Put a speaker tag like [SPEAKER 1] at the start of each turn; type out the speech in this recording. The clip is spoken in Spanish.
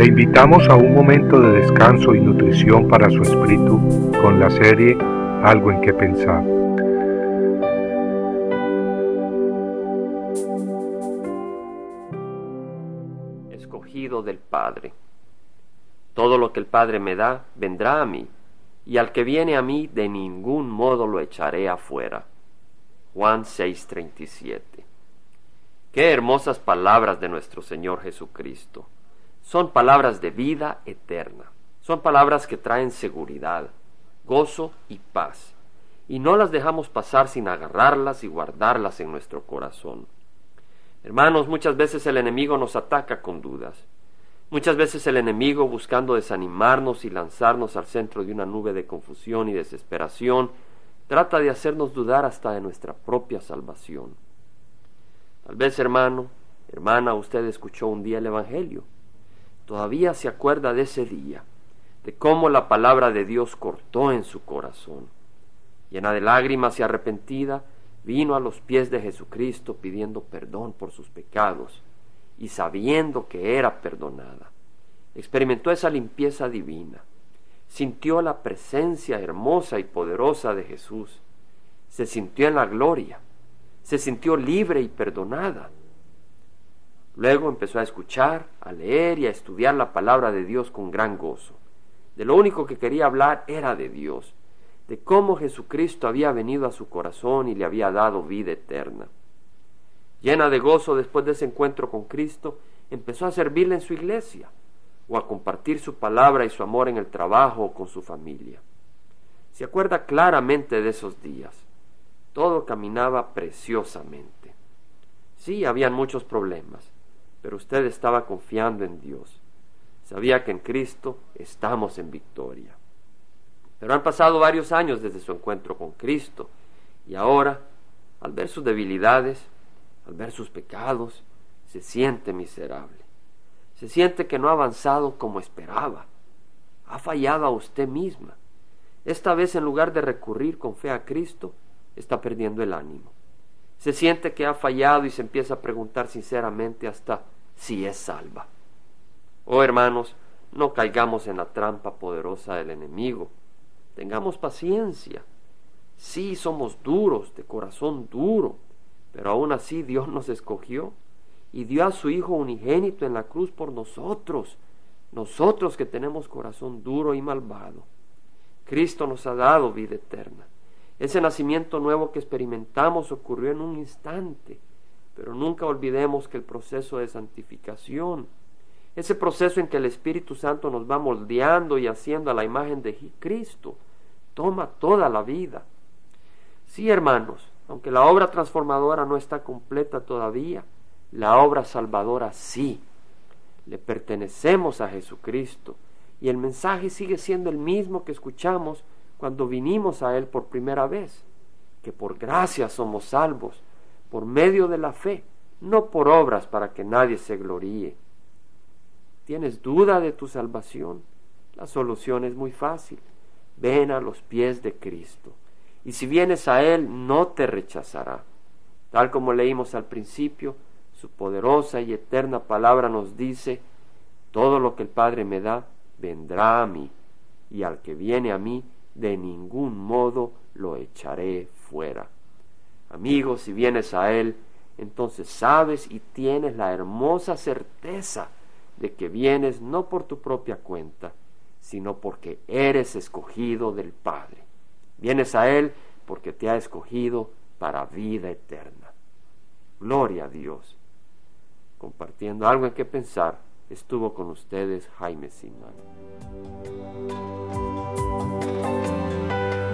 [SPEAKER 1] Le invitamos a un momento de descanso y nutrición para su espíritu con la serie Algo en que pensar.
[SPEAKER 2] Escogido del Padre. Todo lo que el Padre me da vendrá a mí, y al que viene a mí de ningún modo lo echaré afuera. Juan 6:37. Qué hermosas palabras de nuestro Señor Jesucristo. Son palabras de vida eterna. Son palabras que traen seguridad, gozo y paz. Y no las dejamos pasar sin agarrarlas y guardarlas en nuestro corazón. Hermanos, muchas veces el enemigo nos ataca con dudas. Muchas veces el enemigo, buscando desanimarnos y lanzarnos al centro de una nube de confusión y desesperación, trata de hacernos dudar hasta de nuestra propia salvación. Tal vez, hermano, hermana, usted escuchó un día el Evangelio todavía se acuerda de ese día, de cómo la palabra de Dios cortó en su corazón. Llena de lágrimas y arrepentida, vino a los pies de Jesucristo pidiendo perdón por sus pecados y sabiendo que era perdonada. Experimentó esa limpieza divina, sintió la presencia hermosa y poderosa de Jesús, se sintió en la gloria, se sintió libre y perdonada Luego empezó a escuchar, a leer y a estudiar la palabra de Dios con gran gozo. De lo único que quería hablar era de Dios, de cómo Jesucristo había venido a su corazón y le había dado vida eterna. Llena de gozo después de ese encuentro con Cristo, empezó a servirle en su iglesia o a compartir su palabra y su amor en el trabajo o con su familia. Se acuerda claramente de esos días. Todo caminaba preciosamente. Sí, habían muchos problemas, pero usted estaba confiando en Dios. Sabía que en Cristo estamos en victoria. Pero han pasado varios años desde su encuentro con Cristo y ahora, al ver sus debilidades, al ver sus pecados, se siente miserable. Se siente que no ha avanzado como esperaba. Ha fallado a usted misma. Esta vez, en lugar de recurrir con fe a Cristo, está perdiendo el ánimo se siente que ha fallado y se empieza a preguntar sinceramente hasta si es salva. Oh hermanos, no caigamos en la trampa poderosa del enemigo. Tengamos paciencia. Sí, somos duros, de corazón duro, pero aún así Dios nos escogió y dio a su Hijo unigénito en la cruz por nosotros, nosotros que tenemos corazón duro y malvado. Cristo nos ha dado vida eterna. Ese nacimiento nuevo que experimentamos ocurrió en un instante, pero nunca olvidemos que el proceso de santificación, ese proceso en que el Espíritu Santo nos va moldeando y haciendo a la imagen de Cristo, toma toda la vida. Sí, hermanos, aunque la obra transformadora no está completa todavía, la obra salvadora sí. Le pertenecemos a Jesucristo y el mensaje sigue siendo el mismo que escuchamos cuando vinimos a Él por primera vez, que por gracia somos salvos, por medio de la fe, no por obras para que nadie se gloríe. ¿Tienes duda de tu salvación? La solución es muy fácil. Ven a los pies de Cristo. Y si vienes a Él, no te rechazará. Tal como leímos al principio, su poderosa y eterna palabra nos dice, todo lo que el Padre me da, vendrá a mí, y al que viene a mí, de ningún modo lo echaré fuera. Amigo, si vienes a Él, entonces sabes y tienes la hermosa certeza de que vienes no por tu propia cuenta, sino porque eres escogido del Padre. Vienes a Él porque te ha escogido para vida eterna. Gloria a Dios. Compartiendo algo en que pensar, estuvo con ustedes Jaime Simán.